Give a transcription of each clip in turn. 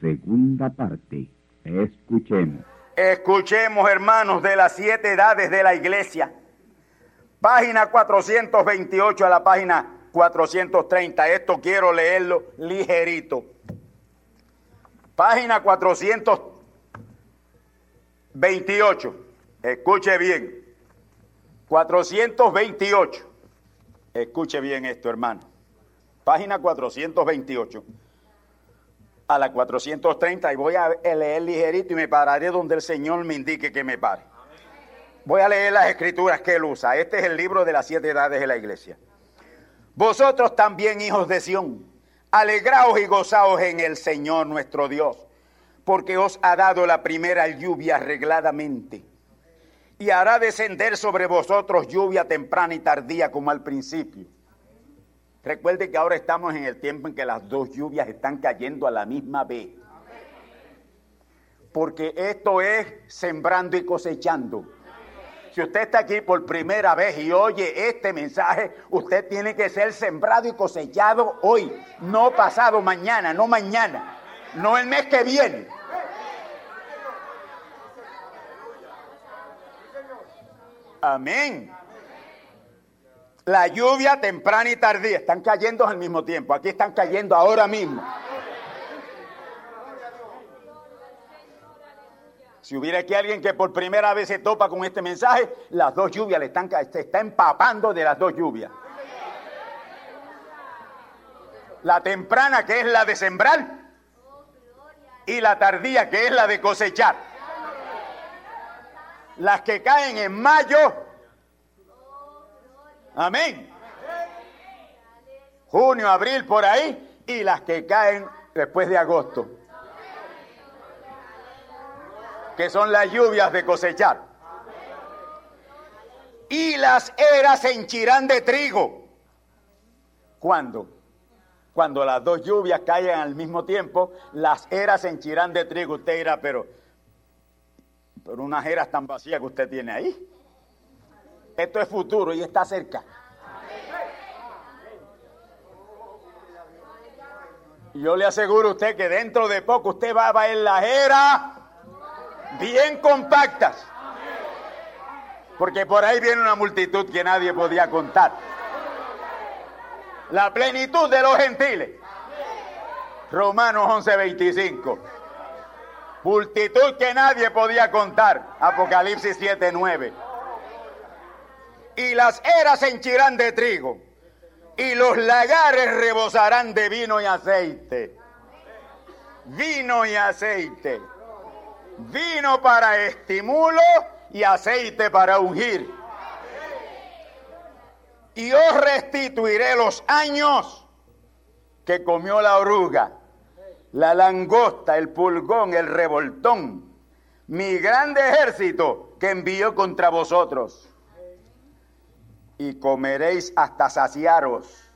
Segunda parte. Escuchemos. Escuchemos, hermanos, de las siete edades de la iglesia. Página 428 a la página 430. Esto quiero leerlo ligerito. Página 428. Escuche bien. 428. Escuche bien esto, hermano. Página 428 a la 430 y voy a leer ligerito y me pararé donde el Señor me indique que me pare. Voy a leer las escrituras que él usa. Este es el libro de las siete edades de la iglesia. Vosotros también, hijos de Sión, alegraos y gozaos en el Señor nuestro Dios, porque os ha dado la primera lluvia arregladamente. Y hará descender sobre vosotros lluvia temprana y tardía como al principio Recuerde que ahora estamos en el tiempo en que las dos lluvias están cayendo a la misma vez. Porque esto es sembrando y cosechando. Si usted está aquí por primera vez y oye este mensaje, usted tiene que ser sembrado y cosechado hoy, no pasado mañana, no mañana, no el mes que viene. Amén. La lluvia temprana y tardía están cayendo al mismo tiempo. Aquí están cayendo ahora mismo. Si hubiera aquí alguien que por primera vez se topa con este mensaje, las dos lluvias le están, se está empapando de las dos lluvias. La temprana que es la de sembrar y la tardía que es la de cosechar. Las que caen en mayo Amén. Junio, abril, por ahí, y las que caen después de agosto, que son las lluvias de cosechar. Y las eras se henchirán de trigo. ¿Cuándo? Cuando las dos lluvias caigan al mismo tiempo, las eras se henchirán de trigo. Usted dirá, pero, pero unas eras tan vacías que usted tiene ahí. Esto es futuro y está cerca. Yo le aseguro a usted que dentro de poco usted va a ver las eras bien compactas. Porque por ahí viene una multitud que nadie podía contar. La plenitud de los gentiles. Romanos 11:25. Multitud que nadie podía contar. Apocalipsis 7:9 y las eras se henchirán de trigo, y los lagares rebosarán de vino y aceite. Vino y aceite. Vino para estimulo y aceite para ungir. y os restituiré los años que comió la oruga, la langosta, el pulgón, el revoltón, mi grande ejército que envió contra vosotros. Y comeréis hasta saciaros.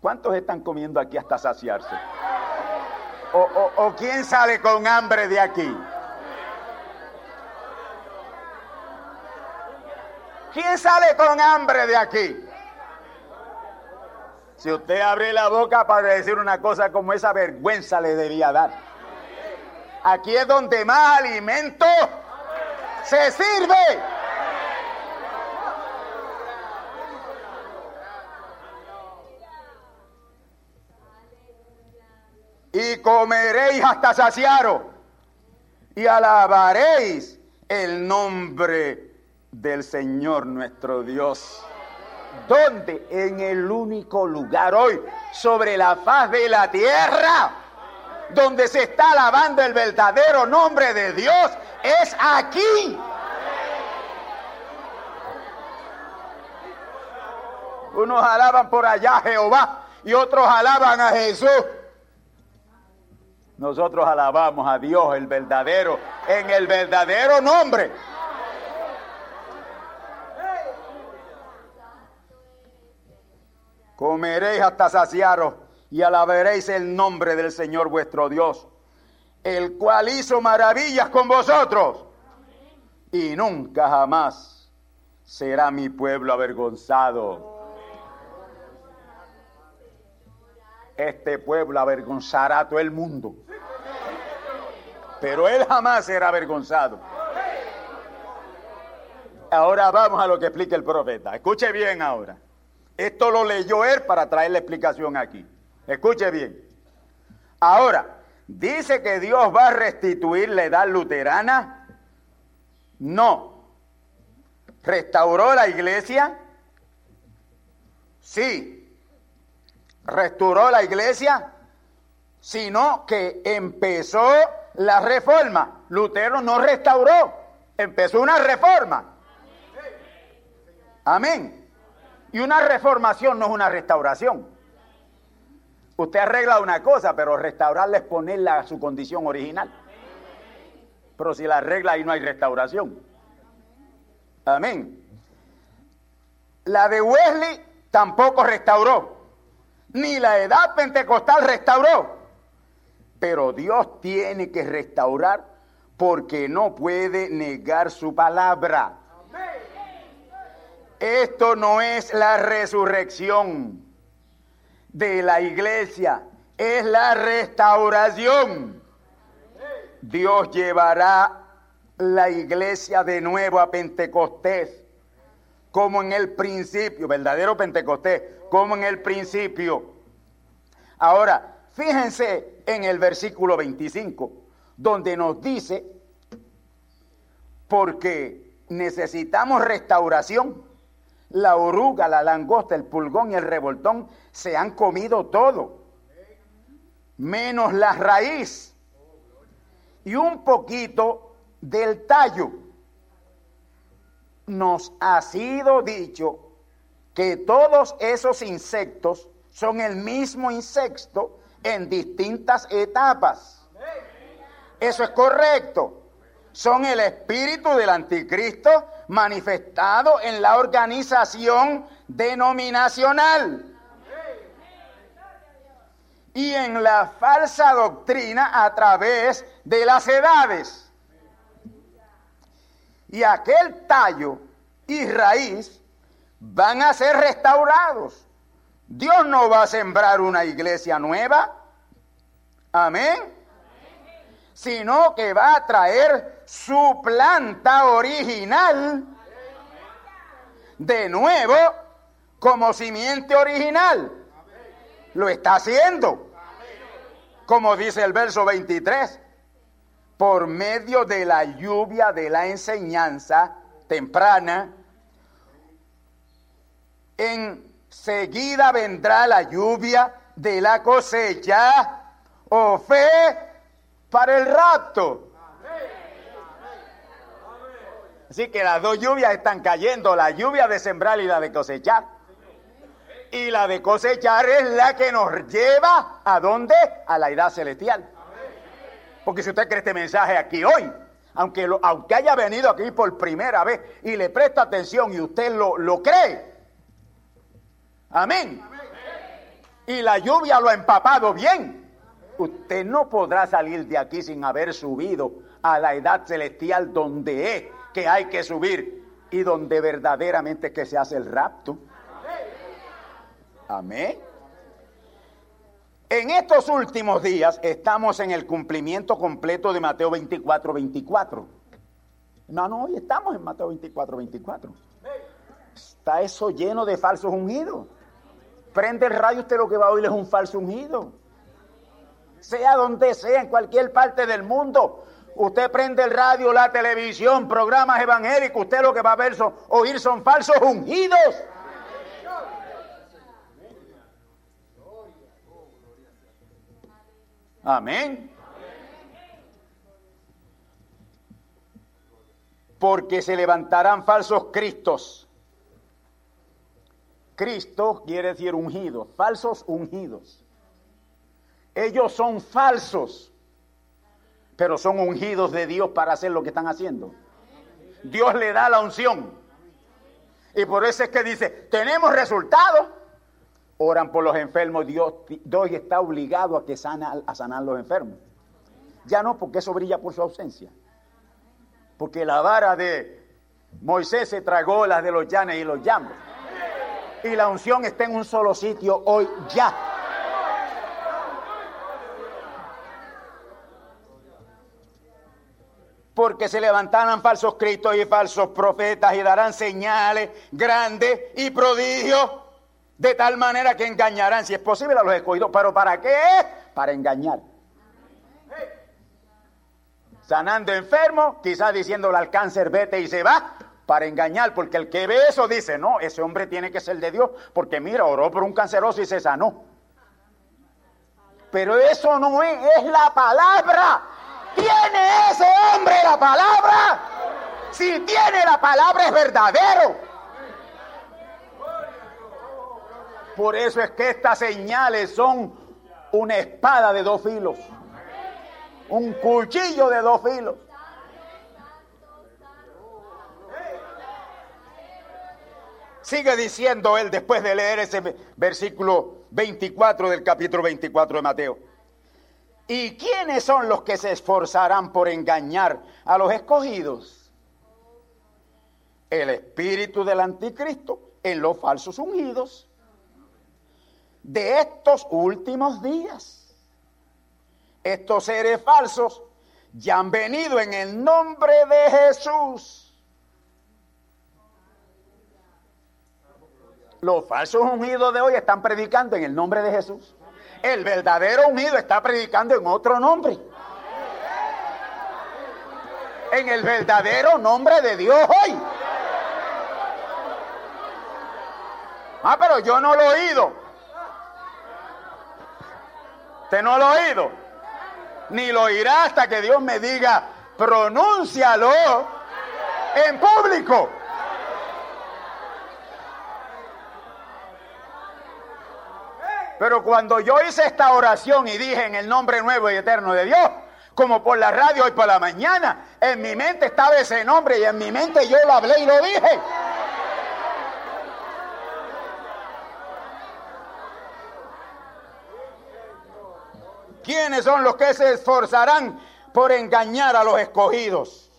¿Cuántos están comiendo aquí hasta saciarse? ¿O, o quién sale con hambre de aquí? ¿Quién sale con hambre de aquí? Si usted abre la boca para decir una cosa como esa, vergüenza le debía dar. Aquí es donde más alimento se sirve. Y comeréis hasta saciaros y alabaréis el nombre del Señor nuestro Dios. ¿Dónde? En el único lugar hoy sobre la faz de la tierra donde se está alabando el verdadero nombre de Dios es aquí. Unos alaban por allá a Jehová y otros alaban a Jesús. Nosotros alabamos a Dios, el verdadero, en el verdadero nombre. Comeréis hasta saciaros y alabaréis el nombre del Señor vuestro Dios, el cual hizo maravillas con vosotros. Y nunca jamás será mi pueblo avergonzado. Este pueblo avergonzará a todo el mundo. Pero él jamás será avergonzado. Ahora vamos a lo que explica el profeta. Escuche bien ahora. Esto lo leyó él para traer la explicación aquí. Escuche bien. Ahora, ¿dice que Dios va a restituir la edad luterana? No. ¿Restauró la iglesia? Sí. ¿Restauró la iglesia? Sino que empezó la reforma. Lutero no restauró, empezó una reforma. Amén. Y una reformación no es una restauración. Usted arregla una cosa, pero restaurarla es ponerla a su condición original. Pero si la arregla ahí no hay restauración. Amén. La de Wesley tampoco restauró. Ni la edad pentecostal restauró. Pero Dios tiene que restaurar porque no puede negar su palabra. Esto no es la resurrección de la iglesia, es la restauración. Dios llevará la iglesia de nuevo a Pentecostés, como en el principio, verdadero Pentecostés, como en el principio. Ahora, fíjense en el versículo 25, donde nos dice, porque necesitamos restauración la oruga, la langosta, el pulgón y el revoltón se han comido todo, menos la raíz y un poquito del tallo. Nos ha sido dicho que todos esos insectos son el mismo insecto en distintas etapas. Eso es correcto son el espíritu del anticristo manifestado en la organización denominacional y en la falsa doctrina a través de las edades. Y aquel tallo y raíz van a ser restaurados. Dios no va a sembrar una iglesia nueva. Amén sino que va a traer su planta original de nuevo como simiente original. Lo está haciendo, como dice el verso 23, por medio de la lluvia de la enseñanza temprana. Enseguida vendrá la lluvia de la cosecha o fe para el rapto. Así que las dos lluvias están cayendo, la lluvia de sembrar y la de cosechar. Y la de cosechar es la que nos lleva a dónde? A la edad celestial. Porque si usted cree este mensaje aquí hoy, aunque, aunque haya venido aquí por primera vez y le presta atención y usted lo, lo cree, amén. Y la lluvia lo ha empapado bien. Usted no podrá salir de aquí sin haber subido a la edad celestial donde es que hay que subir y donde verdaderamente que se hace el rapto. Amén. En estos últimos días estamos en el cumplimiento completo de Mateo 24, 24. no, hoy estamos en Mateo 24, 24. Está eso lleno de falsos ungidos. Prende el radio, usted lo que va a oír es un falso ungido. Sea donde sea, en cualquier parte del mundo. Usted prende el radio, la televisión, programas evangélicos, usted lo que va a ver son, oír son falsos ungidos. Amén. Porque se levantarán falsos cristos. Cristo quiere decir ungidos, falsos ungidos. Ellos son falsos, pero son ungidos de Dios para hacer lo que están haciendo. Dios le da la unción. Y por eso es que dice, tenemos resultados oran por los enfermos, Dios, Dios está obligado a que sana, a sanar los enfermos. Ya no, porque eso brilla por su ausencia. Porque la vara de Moisés se tragó las de los llanes y los llambos. Y la unción está en un solo sitio hoy ya. Porque se levantarán falsos cristos y falsos profetas y darán señales grandes y prodigios de tal manera que engañarán, si es posible, a los escogidos. ¿Pero para qué? Para engañar. Sanando enfermo, quizás diciéndole al cáncer, vete y se va, para engañar, porque el que ve eso dice, no, ese hombre tiene que ser de Dios, porque mira, oró por un canceroso y se sanó. Pero eso no es, es la palabra. ¿Tiene ese hombre la palabra? Si tiene la palabra es verdadero. Por eso es que estas señales son una espada de dos filos. Un cuchillo de dos filos. Sigue diciendo él después de leer ese versículo 24 del capítulo 24 de Mateo. ¿Y quiénes son los que se esforzarán por engañar a los escogidos? El espíritu del anticristo en los falsos ungidos de estos últimos días. Estos seres falsos ya han venido en el nombre de Jesús. Los falsos ungidos de hoy están predicando en el nombre de Jesús. El verdadero unido está predicando en otro nombre. En el verdadero nombre de Dios hoy. Ah, pero yo no lo he oído. Usted no lo ha oído. Ni lo oirá hasta que Dios me diga, pronúncialo en público. Pero cuando yo hice esta oración y dije en el nombre nuevo y eterno de Dios, como por la radio hoy por la mañana, en mi mente estaba ese nombre y en mi mente yo lo hablé y lo dije. ¿Quiénes son los que se esforzarán por engañar a los escogidos?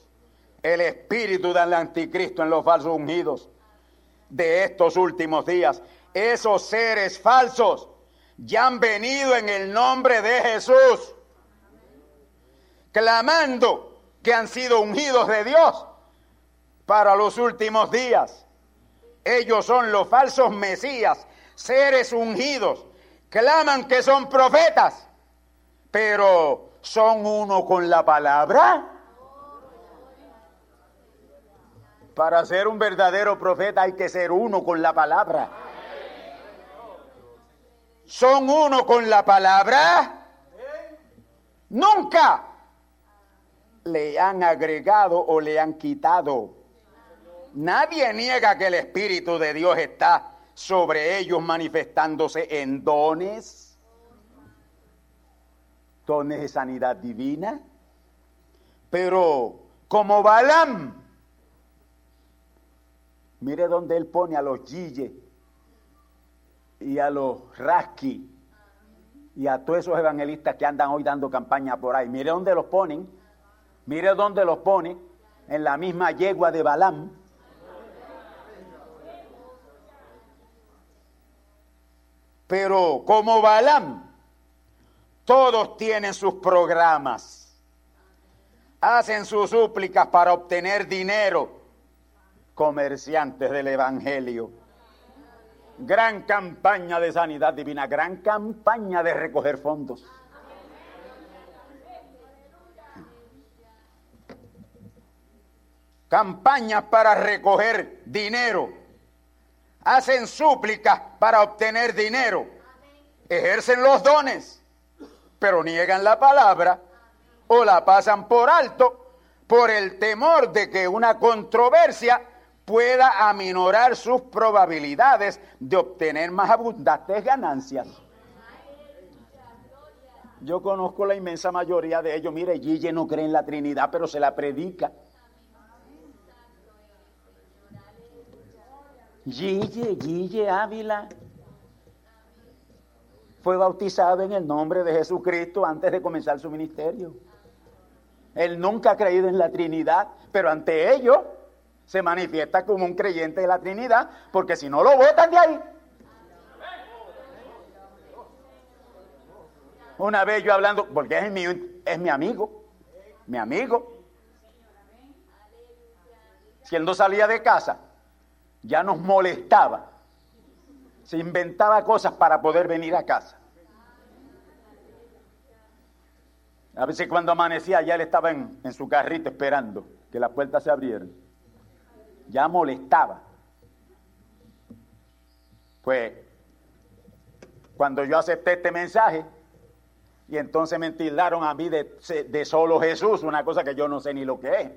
El espíritu del anticristo en los falsos ungidos de estos últimos días. Esos seres falsos ya han venido en el nombre de Jesús, clamando que han sido ungidos de Dios para los últimos días. Ellos son los falsos mesías, seres ungidos, claman que son profetas pero son uno con la palabra. Para ser un verdadero profeta hay que ser uno con la palabra. ¿Son uno con la palabra? Nunca le han agregado o le han quitado Nadie niega que el Espíritu de Dios está sobre ellos manifestándose en dones, dones de sanidad divina. Pero como Balaam, mire donde él pone a los Gille y a los Raski y a todos esos evangelistas que andan hoy dando campaña por ahí. Mire dónde los ponen, mire dónde los pone, en la misma yegua de Balaam. Pero como Balaam, todos tienen sus programas, hacen sus súplicas para obtener dinero, comerciantes del Evangelio. Gran campaña de sanidad divina, gran campaña de recoger fondos. Campañas para recoger dinero. Hacen súplicas para obtener dinero. Ejercen los dones, pero niegan la palabra o la pasan por alto por el temor de que una controversia pueda aminorar sus probabilidades de obtener más abundantes ganancias. Yo conozco la inmensa mayoría de ellos. Mire, Gille no cree en la Trinidad, pero se la predica. Gille, Gille Ávila fue bautizado en el nombre de Jesucristo antes de comenzar su ministerio. Él nunca ha creído en la Trinidad, pero ante ellos se manifiesta como un creyente de la Trinidad, porque si no lo votan de ahí. Una vez yo hablando, porque es mi, es mi amigo, mi amigo. Siendo salía de casa, ya nos molestaba. Se inventaba cosas para poder venir a casa. A veces cuando amanecía ya él estaba en, en su carrito esperando que las puertas se abrieran ya molestaba. Pues cuando yo acepté este mensaje, y entonces me tildaron a mí de, solo Jesús, una cosa que yo no sé ni lo que es.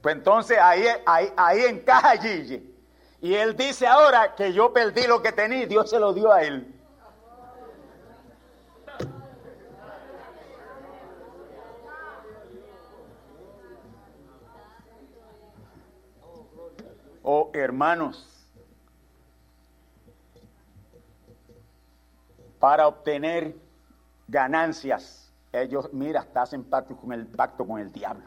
Pues entonces ahí, ahí, ahí encaja Gigi. Y él dice ahora que yo perdí lo que tenía Dios se lo dio a él. Oh hermanos, para obtener ganancias, ellos, mira, hasta hacen pacto con el pacto con el diablo.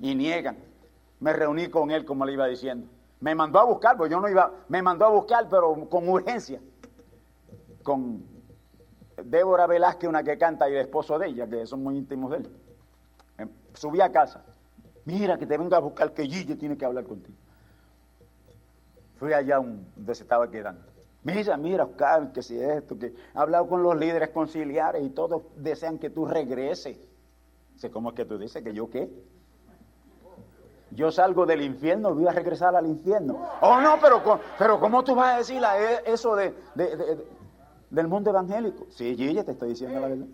Y niegan. Me reuní con él, como le iba diciendo. Me mandó a buscar, porque yo no iba, me mandó a buscar, pero con urgencia. Con Débora Velázquez, una que canta, y el esposo de ella, que son muy íntimos de él. Subí a casa. Mira, que te venga a buscar, que Gigi tiene que hablar contigo. Fui allá donde se estaba quedando. Mira, mira, Oscar, que si esto, que he hablado con los líderes conciliares y todos desean que tú regreses. Sé cómo es que tú dices que yo qué. Yo salgo del infierno, voy a regresar al infierno. Oh, no, pero, pero ¿cómo tú vas a decir e, eso de, del mundo evangélico? Sí, Gille, te estoy diciendo la verdad.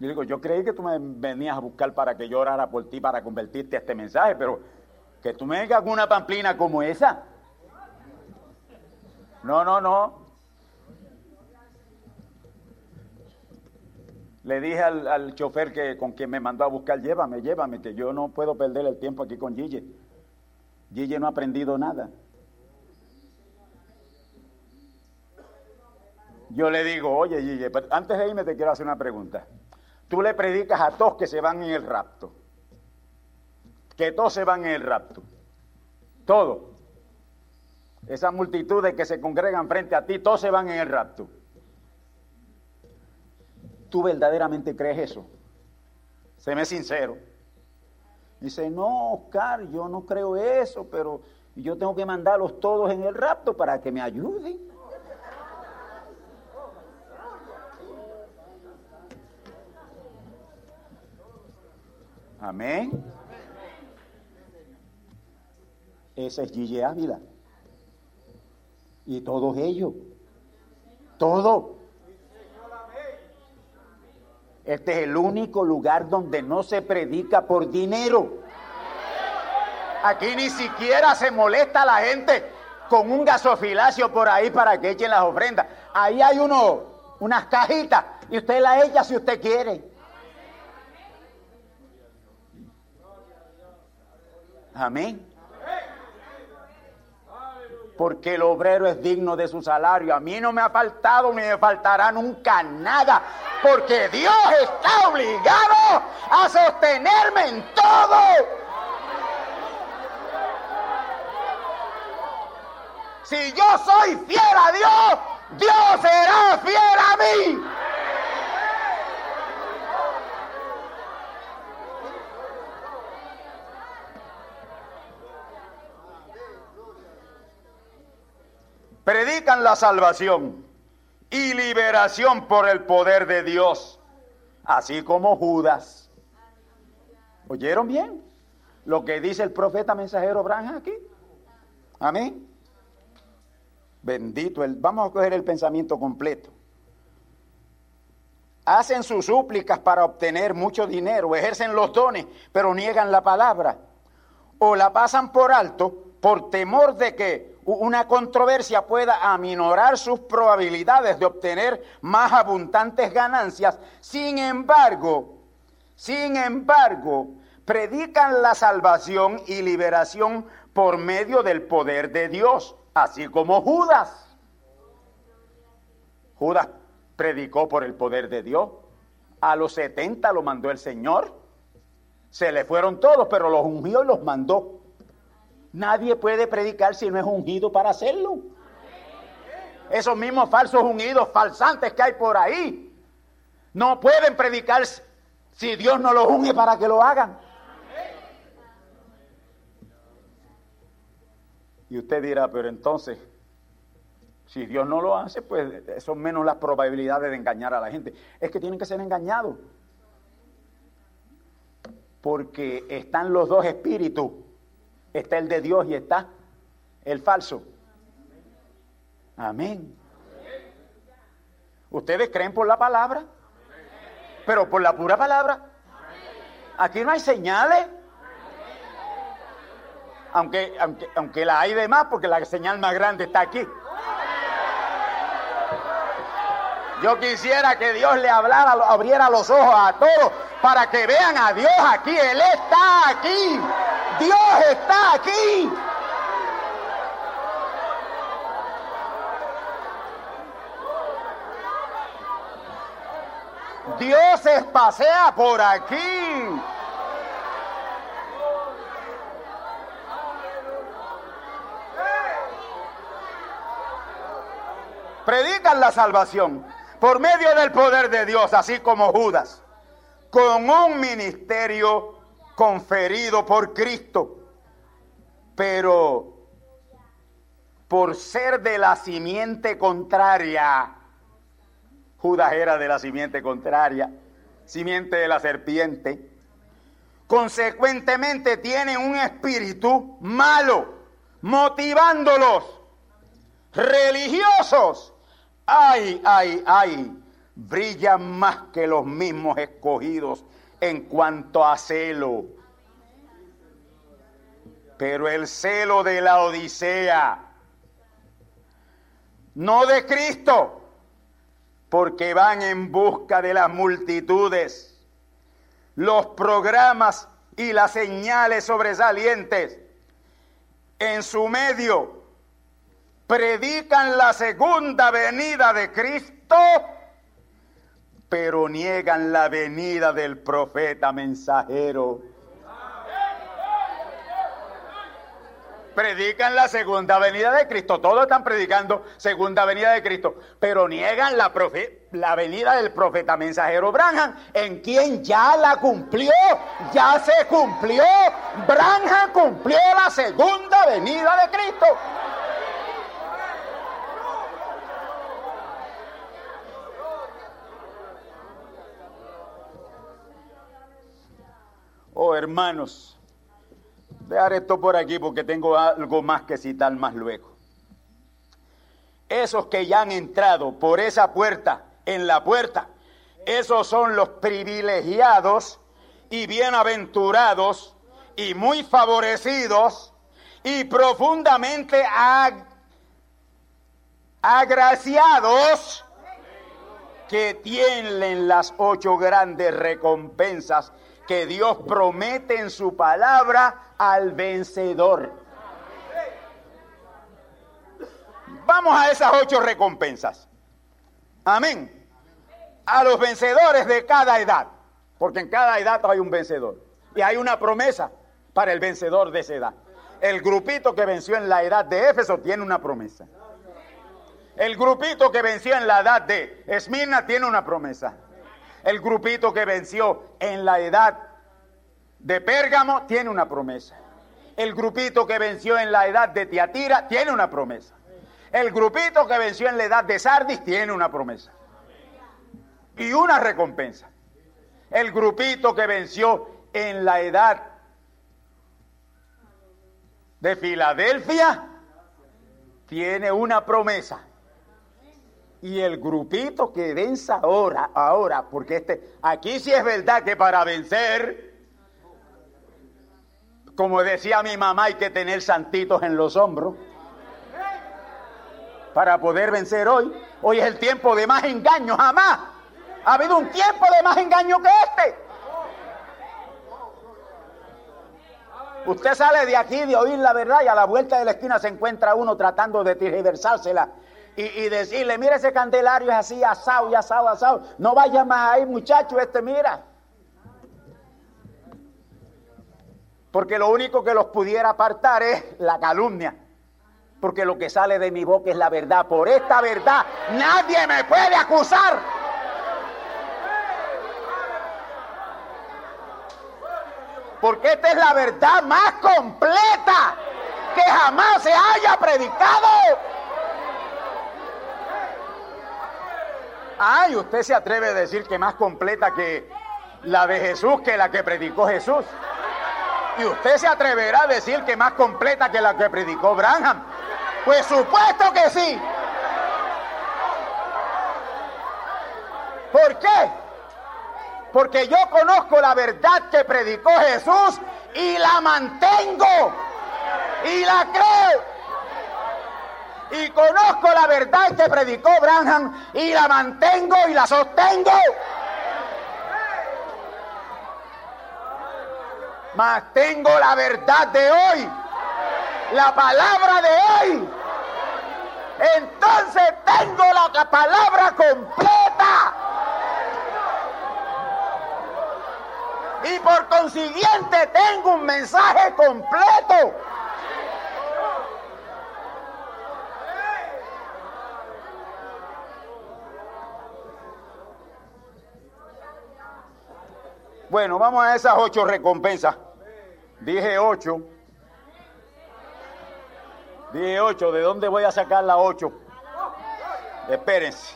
Yo digo, yo creí que tú me venías a buscar para que yo orara por ti, para convertirte a este mensaje, pero que tú me vengas con una pamplina como esa. No, no, no. Le dije al, chofer que con quien me mandó a buscar, llévame, llévame, que yo no puedo perder el tiempo aquí con Gille. Gille no ha aprendido nada. Yo le digo, oye Gille, antes de irme te quiero hacer una pregunta. Tú le predicas a todos que se van en el rapto que todos se van en el rapto. Todo. Esas multitudes que se congregan frente a ti, todos se van en el rapto. ¿Tú verdaderamente crees eso? Séme sincero. Dice, no, Oscar, yo no creo eso, pero yo tengo que mandarlos todos en el rapto para que me ayuden. Amén. Ese es Gigi Ávila. Y todos ellos. Todo. Este es el único lugar donde no se predica por dinero. Aquí ni siquiera se molesta la gente con un gasofilacio por ahí para que echen las ofrendas. Ahí hay uno, unas cajitas y usted la echa si usted quiere. Amén. Porque el obrero es digno de su salario. A mí no me ha faltado ni me faltará nunca nada. Porque Dios está obligado a sostenerme en todo. Si yo soy fiel a Dios, Dios será fiel a mí. Predican la salvación y liberación por el poder de Dios, así como Judas. ¿Oyeron bien lo que dice el profeta mensajero Branham aquí? Amén. Bendito el. Vamos a coger el pensamiento completo. Hacen sus súplicas para obtener mucho dinero, ejercen los dones, pero niegan la palabra. O la pasan por alto por temor de que una controversia pueda aminorar sus probabilidades de obtener más abundantes ganancias. Sin embargo, sin embargo, predican la salvación y liberación por medio del poder de Dios así como Judas. Judas predicó por el poder de Dios. A los 70 lo mandó el Señor. Se le fueron todos, pero los ungió y los mandó. Nadie puede predicar si no es ungido para hacerlo. Esos mismos falsos ungidos, falsantes que hay por ahí, no pueden predicar si Dios no los unge para que lo hagan. Y usted dirá, pero entonces, si Dios no lo hace, pues son menos las probabilidades de engañar a la gente. Es que tienen que ser engañados. Porque están los dos espíritus. Está el de Dios y está el falso. Amén. ¿Ustedes creen por la palabra? Pero por la pura palabra. Aquí no hay señales aunque, aunque, la hay de más porque la señal más grande está aquí. Yo quisiera que Dios le hablara, abriera los ojos a todos para que vean a Dios aquí. Él está aquí. Dios está aquí. Dios se pasea por aquí. predican la salvación por medio del poder de Dios, así como Judas, con un ministerio conferido por Cristo, pero por ser de la simiente contraria, Judas era de la simiente contraria, simiente de la serpiente, consecuentemente tiene un espíritu malo, motivándolos, religiosos, ay, ay, ay, brillan más que los mismos escogidos en cuanto a celo. Pero el celo de la Odisea, no de Cristo, porque van en busca de las multitudes, los programas y las señales sobresalientes en su medio predican la segunda venida de Cristo, pero niegan la venida del profeta mensajero. Predican la segunda venida de Cristo, todos están predicando segunda venida de Cristo, pero niegan la, la venida del profeta mensajero Branham, en quien ya la cumplió, ya se cumplió. Branham cumplió la segunda venida de Cristo. Oh, hermanos, dejar esto por aquí porque tengo algo más que citar más luego. Esos que ya han entrado por esa puerta, en la puerta, Esos son los privilegiados y bienaventurados y muy favorecidos y profundamente agraciados que tienen las ocho grandes recompensas que Dios promete en su palabra al vencedor. Vamos a esas ocho recompensas. Amén. A los vencedores de cada edad, porque en cada edad hay un vencedor. Y hay una promesa para el vencedor de esa edad. El grupito que venció en la edad de Éfeso tiene una promesa. El grupito que venció en la edad de Esmirna tiene una promesa. El grupito que venció en la edad de Pérgamo tiene una promesa. El grupito que venció en la edad de Tiatira tiene una promesa. El grupito que venció en la edad de Sardis tiene una promesa. Y una recompensa. El grupito que venció en la edad de Filadelfia tiene una promesa y el grupito que vence ahora, ahora, porque este, aquí sí es verdad que para vencer, como decía mi mamá, hay que tener santitos en los hombros para poder vencer hoy. Hoy es el tiempo de más engaño, jamás. Ha habido un tiempo de más engaño que este. Usted sale de aquí de oír la verdad y a la vuelta de la esquina se encuentra uno tratando de tergiversársela y, decirle, mira ese candelario es así, asado y asado, asado. No vaya más ahí, muchacho, este mira. Porque lo único que los pudiera apartar es la calumnia. Porque lo que sale de mi boca es la verdad. Por esta verdad nadie me puede acusar. Porque esta es la verdad más completa que jamás se haya predicado. Ay, usted se atreve a decir que más completa que la de Jesús, que la que predicó Jesús. Y usted se atreverá a decir que más completa que la que predicó Branham. Pues supuesto que sí. ¿Por qué? Porque yo conozco la verdad que predicó Jesús y la mantengo. Y la creo y conozco la verdad que predicó Branham y la mantengo y la sostengo. Mas tengo la verdad de hoy, la palabra de hoy. Entonces tengo la palabra completa. Y por consiguiente tengo un mensaje completo. Bueno, vamos a esas ocho recompensas. Dije ocho. Dije ocho. ¿De dónde voy a sacar la ocho? Espérense.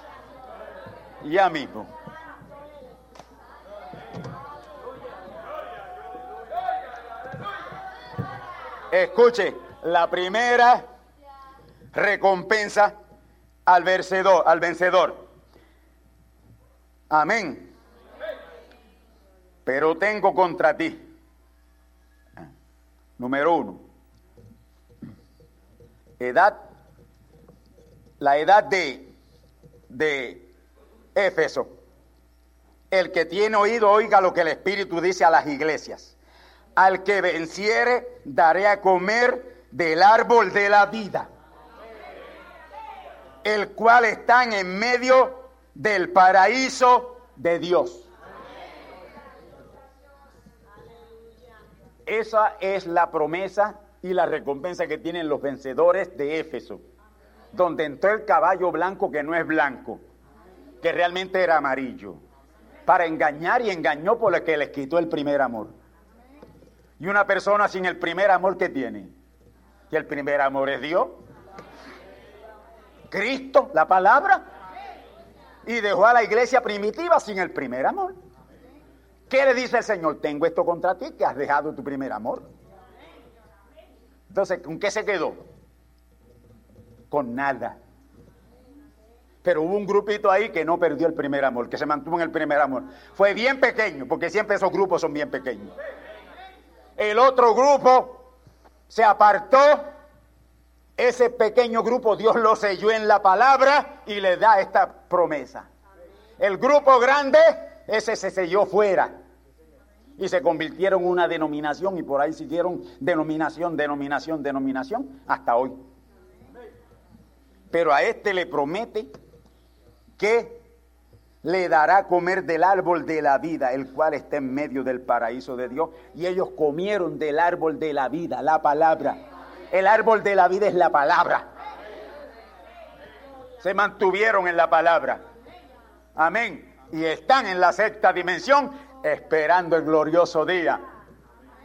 Ya mismo. Escuche, la primera recompensa al vencedor, al vencedor. Amén pero tengo contra ti. Número uno, edad, la edad de, de Éfeso. El que tiene oído oiga lo que el Espíritu dice a las iglesias. Al que venciere daré a comer del árbol de la vida, el cual está en medio del paraíso de Dios. Esa es la promesa y la recompensa que tienen los vencedores de Éfeso, donde entró el caballo blanco que no es blanco, que realmente era amarillo, para engañar y engañó por el que les quitó el primer amor. Y una persona sin el primer amor que tiene, que el primer amor es Dios, Cristo, la palabra, y dejó a la iglesia primitiva sin el primer amor. ¿Qué le dice el Señor? Tengo esto contra ti, que has dejado tu primer amor. Entonces, ¿con qué se quedó? Con nada. Pero hubo un grupito ahí que no perdió el primer amor, que se mantuvo en el primer amor. Fue bien pequeño, porque siempre esos grupos son bien pequeños. El otro grupo se apartó. Ese pequeño grupo Dios lo selló en la palabra y le da esta promesa. El grupo grande, ese se selló fuera. Y se convirtieron en una denominación y por ahí siguieron denominación, denominación, denominación hasta hoy. Pero a este le promete que le dará comer del árbol de la vida, el cual está en medio del paraíso de Dios. Y ellos comieron del árbol de la vida, la palabra. El árbol de la vida es la palabra. Se mantuvieron en la palabra. Amén. Y están en la sexta dimensión esperando el glorioso día.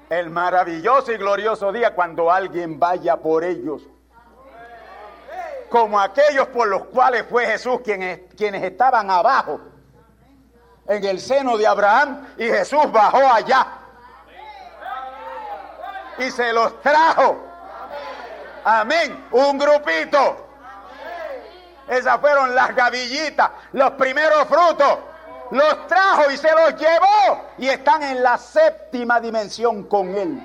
El maravilloso y glorioso día cuando alguien vaya por ellos. Como aquellos por los cuales fue Jesús quienes, quienes estaban abajo en el seno de Abraham y Jesús bajó allá y se los trajo. Amén. Un grupito. Esas fueron las gavillitas, los primeros frutos. Los trajo y se los llevó y están en la séptima dimensión con él.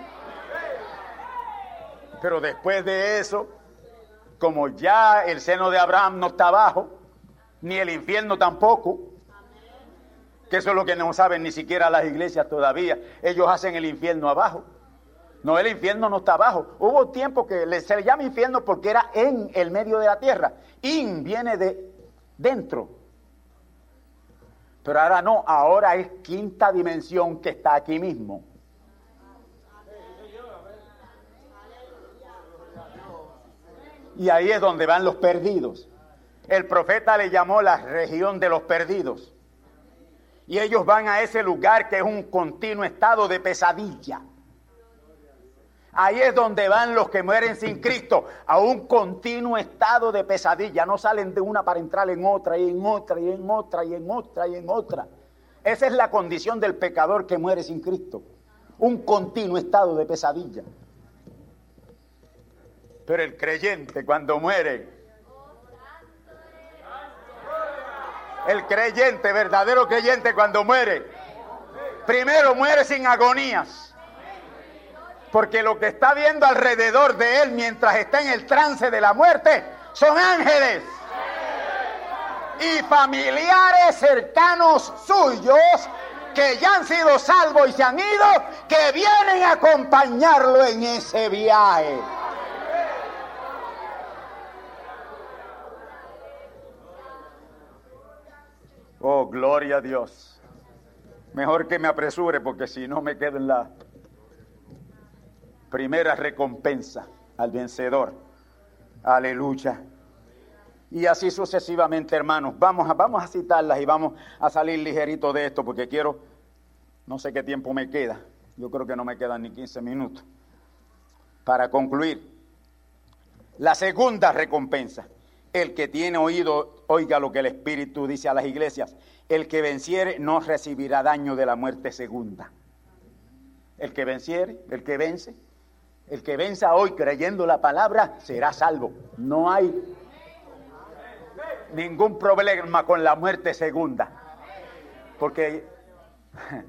Pero después de eso, como ya el seno de Abraham no está abajo, ni el infierno tampoco, que eso es lo que no saben ni siquiera las iglesias todavía, ellos hacen el infierno abajo. No, el infierno no está abajo. Hubo tiempo que se le llama infierno porque era en el medio de la tierra. In viene de dentro. Pero ahora no, ahora es quinta dimensión que está aquí mismo. Y ahí es donde van los perdidos. El profeta le llamó la región de los perdidos. Y ellos van a ese lugar que es un continuo estado de pesadilla. Ahí es donde van los que mueren sin Cristo, a un continuo estado de pesadilla. No salen de una para entrar en otra y en otra y en otra y en otra y en otra. Esa es la condición del pecador que muere sin Cristo. Un continuo estado de pesadilla. Pero el creyente cuando muere, el creyente, verdadero creyente cuando muere, primero muere sin agonías. Porque lo que está viendo alrededor de él mientras está en el trance de la muerte son ángeles y familiares cercanos suyos que ya han sido salvos y se han ido, que vienen a acompañarlo en ese viaje. Oh, gloria a Dios. Mejor que me apresure porque si no me quedo en la primera recompensa al vencedor. Aleluya. Y así sucesivamente, hermanos. Vamos a, vamos a citarlas y vamos a salir ligerito de esto porque quiero, no sé qué tiempo me queda. Yo creo que no me quedan ni 15 minutos. Para concluir, la segunda recompensa. El que tiene oído, oiga lo que el Espíritu dice a las iglesias. El que venciere no recibirá daño de la muerte segunda. El que venciere, el que vence, el que venza hoy creyendo la palabra será salvo. No hay ningún problema con la muerte segunda. Porque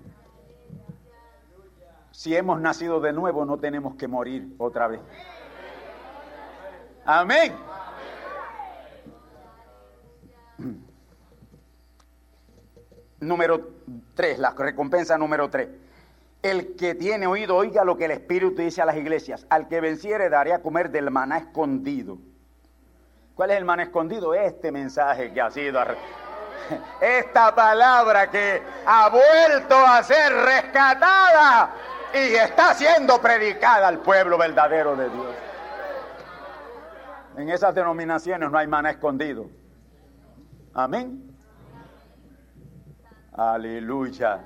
si hemos nacido de nuevo no tenemos que morir otra vez. Amén. Número 3, la recompensa número 3. El que tiene oído, oiga lo que el Espíritu dice a las iglesias. Al que venciere daré a comer del maná escondido. ¿Cuál es el maná escondido? Este mensaje que ha sido... Esta palabra que ha vuelto a ser rescatada y está siendo predicada al pueblo verdadero de Dios. En esas denominaciones no hay maná escondido. Amén. Aleluya.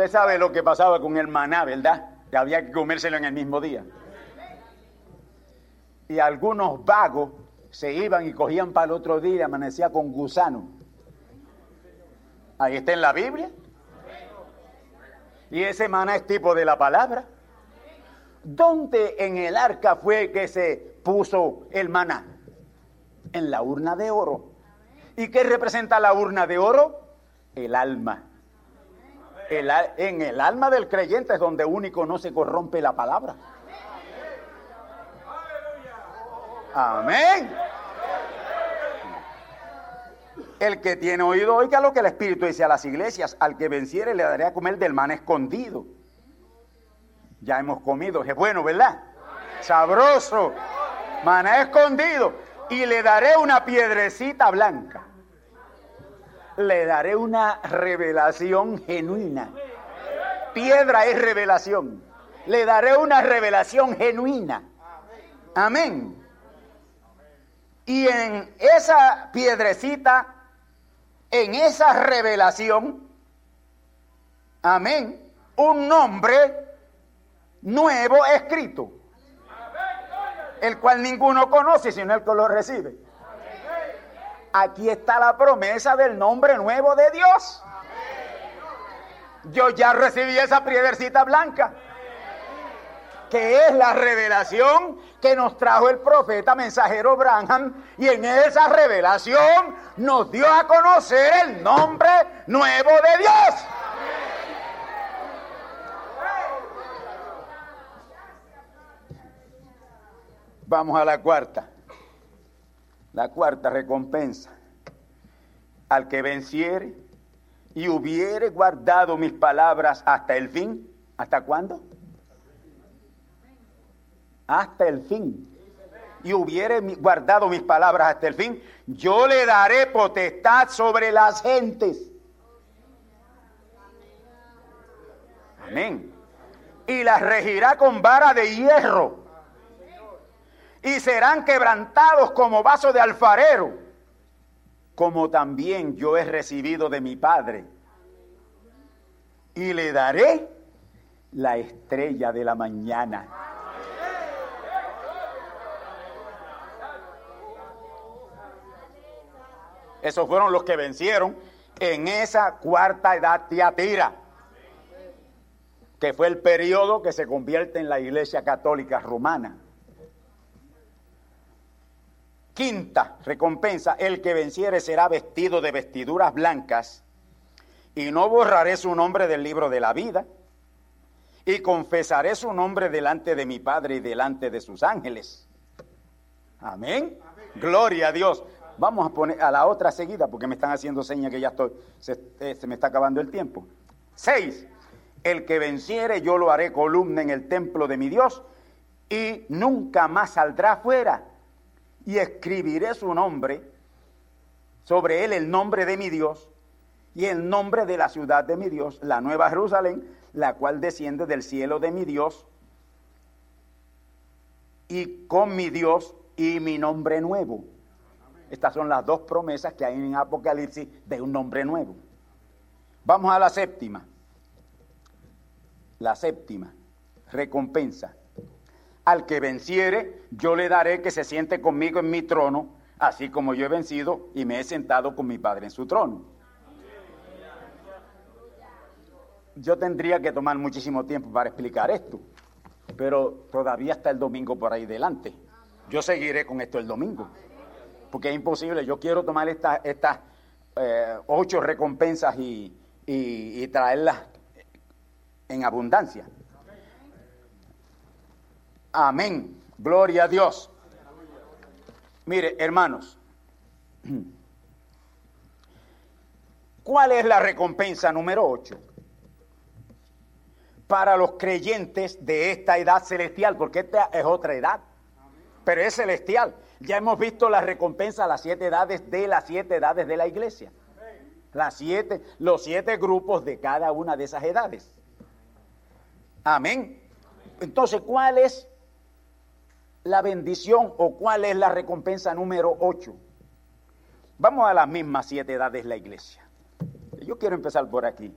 Usted sabe lo que pasaba con el maná, ¿verdad? Que había que comérselo en el mismo día. Y algunos vagos se iban y cogían para el otro día amanecía con gusano. Ahí está en la Biblia. Y ese maná es tipo de la palabra. ¿Dónde en el arca fue que se puso el maná? en la urna de oro. ¿Y qué representa la urna de oro? El alma. En el alma del creyente es donde único no se corrompe la palabra. Amén. El que tiene oído, oiga lo que el Espíritu dice a las iglesias. Al que venciere le daré a comer del man escondido. Ya hemos comido, es bueno, ¿verdad? Sabroso. Maná escondido. Y le daré una piedrecita blanca. Le daré una revelación genuina. Piedra es revelación. Le daré una revelación genuina. Amén. Y en esa piedrecita, en esa revelación, amén, un nombre nuevo escrito, el cual ninguno conoce sino el que lo recibe. Aquí está la promesa del nombre nuevo de Dios. Yo ya recibí esa piedrecita blanca, que es la revelación que nos trajo el profeta mensajero Branham, y en esa revelación nos dio a conocer el nombre nuevo de Dios. Vamos a la cuarta. La cuarta recompensa. Al que venciere y hubiere guardado mis palabras hasta el fin. ¿Hasta cuándo? Hasta el fin. Y hubiere guardado mis palabras hasta el fin. Yo le daré potestad sobre las gentes. Amén. Y las regirá con vara de hierro y serán quebrantados como vaso de alfarero, como también yo he recibido de mi Padre. Y le daré la estrella de la mañana. Esos fueron los que vencieron en esa cuarta edad tiatira, que fue el periodo que se convierte en la Iglesia Católica Romana. Quinta recompensa, el que venciere será vestido de vestiduras blancas y no borraré su nombre del libro de la vida y confesaré su nombre delante de mi Padre y delante de sus ángeles. Amén. Gloria a Dios. Vamos a poner a la otra seguida porque me están haciendo señas que ya estoy, se, eh, se me está acabando el tiempo. Seis. El que venciere yo lo haré columna en el templo de mi Dios y nunca más saldrá fuera y escribiré su nombre, sobre él el nombre de mi Dios y el nombre de la ciudad de mi Dios, la nueva Jerusalén, la cual desciende del cielo de mi Dios, y con mi Dios y mi nombre nuevo. Estas son las dos promesas que hay en Apocalipsis de un nombre nuevo. Vamos a la séptima. La séptima recompensa. Al que venciere, yo le daré que se siente conmigo en mi trono, así como yo he vencido y me he sentado con mi Padre en su trono. Yo tendría que tomar muchísimo tiempo para explicar esto, pero todavía está el domingo por ahí delante. Yo seguiré con esto el domingo, porque es imposible. Yo quiero tomar estas eh, ocho recompensas y traerlas en abundancia. Amén. Gloria a Dios. Mire, hermanos, ¿cuál es la recompensa número 8? Para los creyentes de esta edad celestial, porque esta es otra edad, pero es celestial. Ya hemos visto la recompensa, las siete edades de las siete edades de la iglesia. Las siete, los siete grupos de cada una de esas edades. Amén. Entonces, ¿cuál es la bendición o cuál es la recompensa número 8? Vamos a las mismas siete edades de la iglesia. Yo quiero empezar por aquí.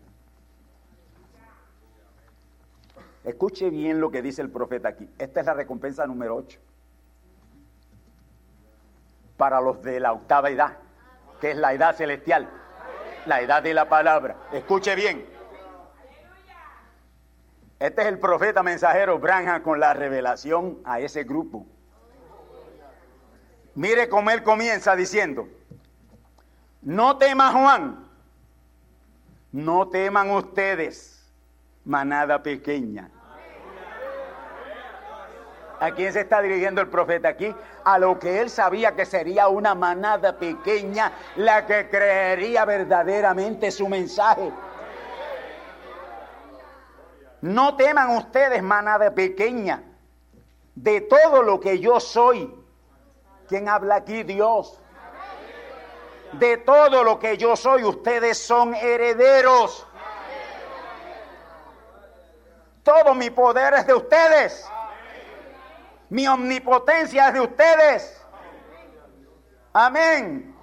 Escuche bien lo que dice el profeta aquí. Esta es la recompensa número 8. Para los de la octava edad, que es la edad celestial, la edad de la palabra. Escuche bien. Este es el profeta mensajero Branham con la revelación a ese grupo. Mire cómo él comienza diciendo, no tema Juan, no teman ustedes, manada pequeña. ¿A quién se está dirigiendo el profeta aquí? A lo que él sabía que sería una manada pequeña la que creería verdaderamente su mensaje. No teman ustedes, manada pequeña, de todo lo que yo soy. ¿Quién habla aquí? Dios. De todo lo que yo soy, ustedes son herederos. Todo mi poder es de ustedes. Mi omnipotencia es de ustedes. Amén.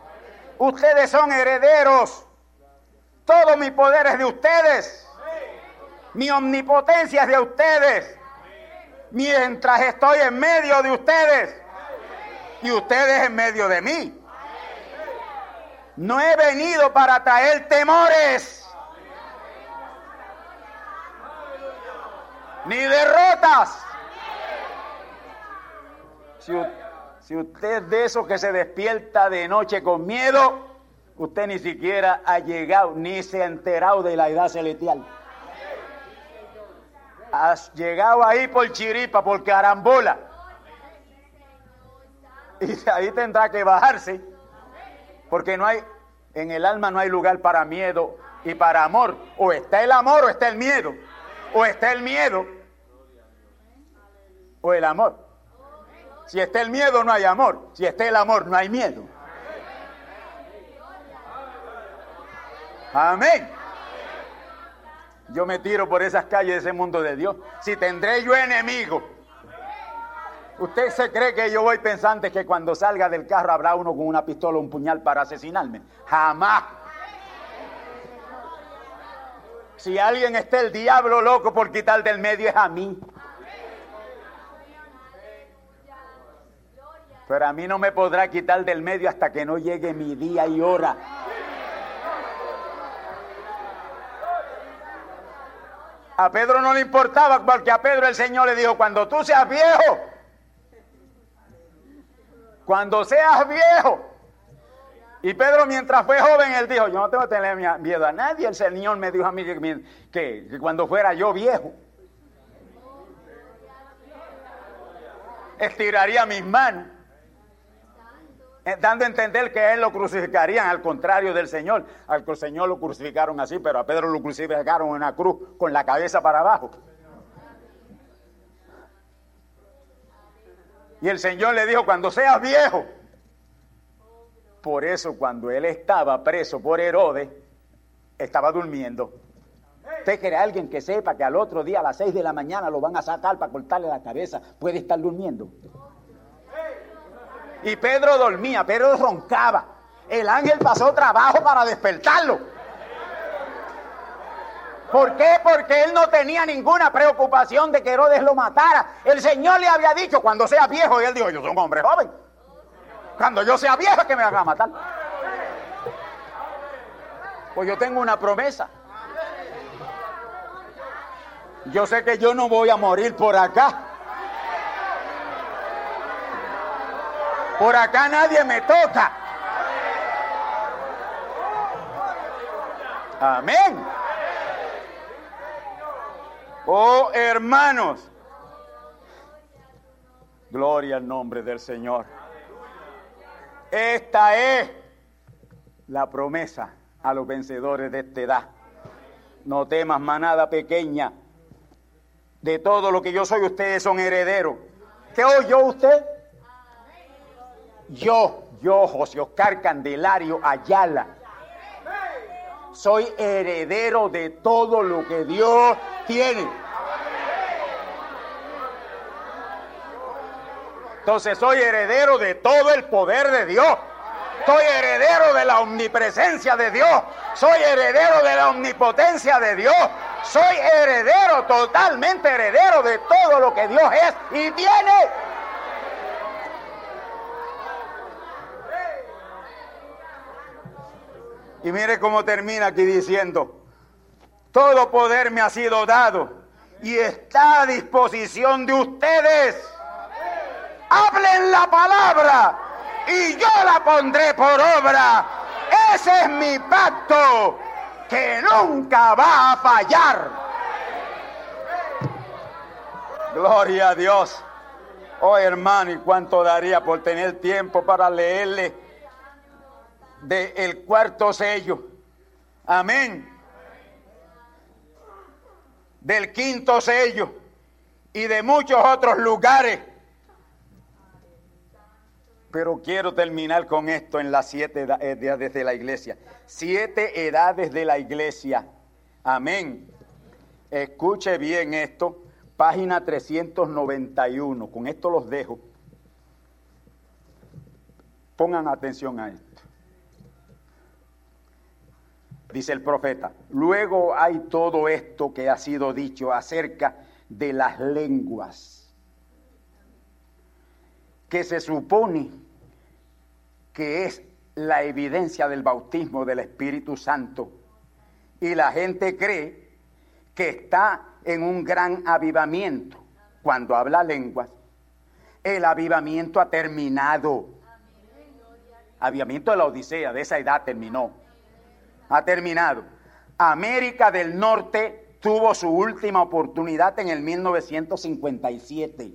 Ustedes son herederos. Todo mi poder es de ustedes. Mi omnipotencia es de ustedes. Mientras estoy en medio de ustedes. Y ustedes en medio de mí. No he venido para traer temores. Ni derrotas. Si, si, usted es de esos que se despierta de noche con miedo, usted ni siquiera ha llegado, ni se ha enterado de la edad celestial. Has llegado ahí por chiripa, por carambola. Y ahí tendrá que bajarse, porque no hay, en el alma no hay lugar para miedo y para amor. O está el amor o está el miedo. O está el miedo o el amor. Si está el miedo, no hay amor. Si está el amor, no hay miedo. Amén. Yo me tiro por esas calles de ese mundo de Dios. Si tendré yo enemigo. ¿Usted se cree que yo voy pensante que cuando salga del carro habrá uno con una pistola o un puñal para asesinarme? Jamás. Si alguien está el diablo loco por quitar del medio es a mí. Pero a mí no me podrá quitar del medio hasta que no llegue mi día y hora. A Pedro no le importaba porque a Pedro el Señor le dijo, cuando tú seas viejo, cuando seas viejo. Y Pedro mientras fue joven, él dijo, yo no tengo que tener miedo a nadie. El Señor me dijo a mí que, que cuando fuera yo viejo, estiraría mis manos dando a entender que él lo crucificarían al contrario del Señor. Al Señor lo crucificaron así, pero a Pedro lo crucificaron en una cruz con la cabeza para abajo. Y el Señor le dijo, cuando seas viejo. Por eso cuando él estaba preso por Herodes, estaba durmiendo. ¿Usted quiere alguien que sepa que al otro día a las seis de la mañana lo van a sacar para cortarle la cabeza? ¿Puede estar durmiendo? Y Pedro dormía, Pedro roncaba. El ángel pasó trabajo para despertarlo. ¿Por qué? Porque él no tenía ninguna preocupación de que Herodes lo matara. El Señor le había dicho cuando sea viejo, y él dijo, yo soy un hombre joven. Cuando yo sea viejo que me van a matar. Pues yo tengo una promesa. Yo sé que yo no voy a morir por acá. Por acá nadie me toca. Amén. Oh hermanos, gloria al nombre del Señor. Esta es la promesa a los vencedores de esta edad. No temas manada pequeña. De todo lo que yo soy, ustedes son herederos. ¿Qué oyó usted? Yo, yo, José Oscar Candelario Ayala, soy heredero de todo lo que Dios tiene. Entonces soy heredero de todo el poder de Dios. Soy heredero de la omnipresencia de Dios. Soy heredero de la omnipotencia de Dios. Soy heredero, totalmente heredero de todo lo que Dios es y tiene. Y mire cómo termina aquí diciendo, todo poder me ha sido dado y está a disposición de ustedes. Hablen la palabra y yo la pondré por obra. Ese es mi pacto que nunca va a fallar. Gloria a Dios. Oh hermano, ¿y cuánto daría por tener tiempo para leerle del el cuarto sello? Amén. Del quinto sello y de muchos otros lugares. Pero quiero terminar con esto en las siete edades de la iglesia. Siete edades de la iglesia. Amén. Escuche bien esto. Página 391. Con esto los dejo. Pongan atención a esto. Dice el profeta. Luego hay todo esto que ha sido dicho acerca de las lenguas, que se supone que es la evidencia del bautismo del Espíritu Santo. Y la gente cree que está en un gran avivamiento. Cuando habla lenguas, el avivamiento ha terminado. Avivamiento de la Odisea, de esa edad terminó. Ha terminado. América del Norte tuvo su última oportunidad en el 1957.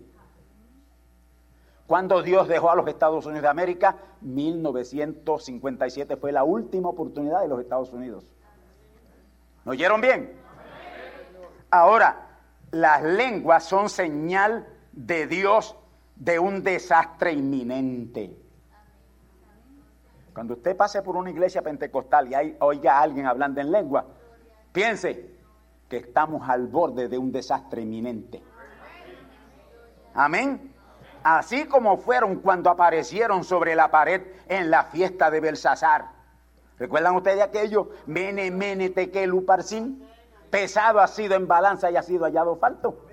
Cuando Dios dejó a los Estados Unidos de América, 1957 fue la última oportunidad de los Estados Unidos. ¿Me oyeron bien? Ahora, las lenguas son señal de Dios de un desastre inminente. Cuando usted pase por una iglesia pentecostal y oiga a alguien hablando en lengua, piense, que estamos al borde de un desastre inminente. Amén. Así como fueron cuando aparecieron sobre la pared en la fiesta de Belsasar. ¿Recuerdan ustedes aquello? Mene, mene, tequelu, parsin. Pesado ha sido en balanza y ha sido hallado falto.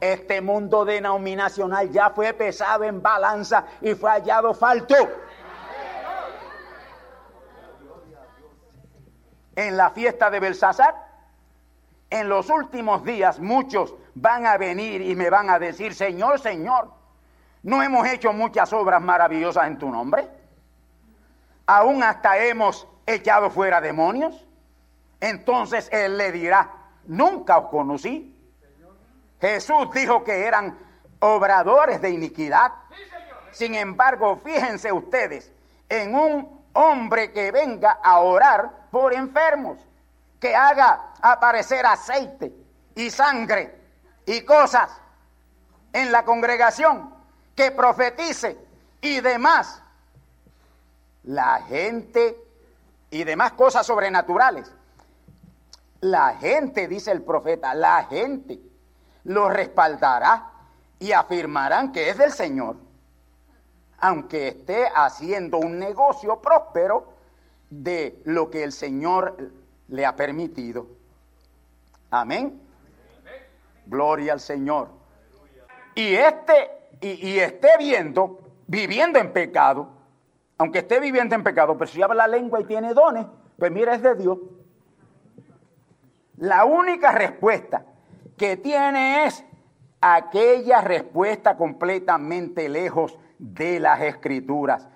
Este mundo denominacional ya fue pesado en balanza y fue hallado falto. En la fiesta de Belsasar en los últimos días muchos van a venir y me van a decir, Señor, Señor, ¿no hemos hecho muchas obras maravillosas en tu nombre? ¿Aún hasta hemos echado fuera demonios? Entonces Él le dirá, nunca os conocí. Jesús dijo que eran obradores de iniquidad. Sin embargo, fíjense ustedes en un hombre que venga a orar por enfermos que haga aparecer aceite y sangre y cosas en la congregación, que profetice y demás. La gente y demás cosas sobrenaturales. La gente, dice el profeta, la gente lo respaldará y afirmarán que es del Señor, aunque esté haciendo un negocio próspero de lo que el Señor le ha permitido. Amén. Gloria al Señor. Y este, y, esté viendo, viviendo en pecado, aunque esté viviendo en pecado, pero si habla la lengua y tiene dones, pues mira, es de Dios. La única respuesta que tiene es aquella respuesta completamente lejos de las escrituras,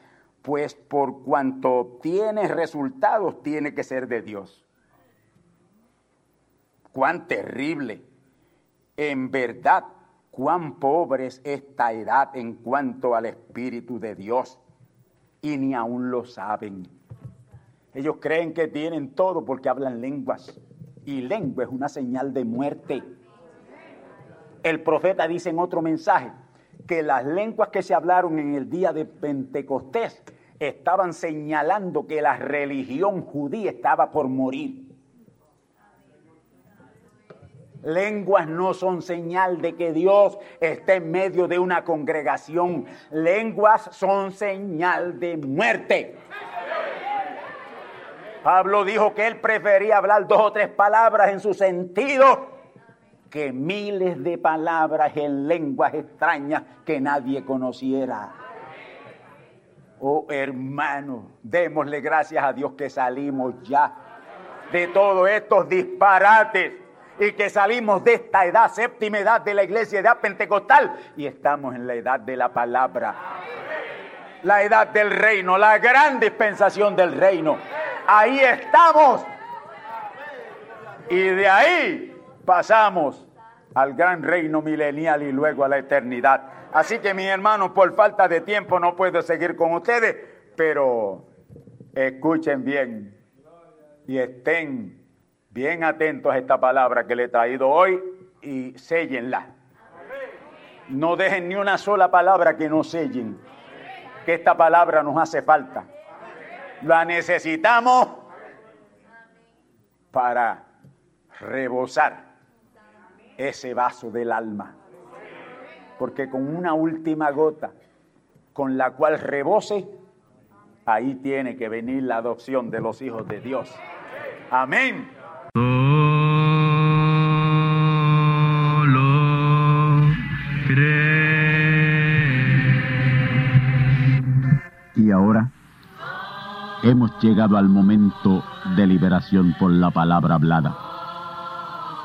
pues por cuanto obtiene resultados tiene que ser de Dios cuán terrible. En verdad, cuán pobre es esta edad en cuanto al Espíritu de Dios. Y ni aún lo saben. Ellos creen que tienen todo porque hablan lenguas. Y lengua es una señal de muerte. El profeta dice en otro mensaje que las lenguas que se hablaron en el día de Pentecostés estaban señalando que la religión judía estaba por morir. Lenguas no son señal de que Dios está en medio de una congregación. Lenguas son señal de muerte. Pablo dijo que él prefería hablar dos o tres palabras en su sentido que miles de palabras en lenguas extrañas que nadie conociera. Oh hermano, démosle gracias a Dios que salimos ya de todos estos disparates y que salimos de esta edad, séptima edad de la iglesia, edad pentecostal, y estamos en la edad de la palabra. la edad del reino, la gran dispensación del reino. Ahí estamos. Y de ahí pasamos al gran reino milenial y luego a la eternidad. Así que mis hermanos, por falta de tiempo no puedo seguir con ustedes, pero escuchen bien y estén bien atentos a esta palabra que le he traído hoy y séllenla. No dejen ni una sola palabra que no sellen, que esta palabra nos hace falta. La necesitamos para rebosar ese vaso del alma. Porque con una última gota con la cual rebose, ahí tiene que venir la adopción de los hijos de Dios. Amén. Y ahora hemos llegado al momento de liberación por la palabra hablada,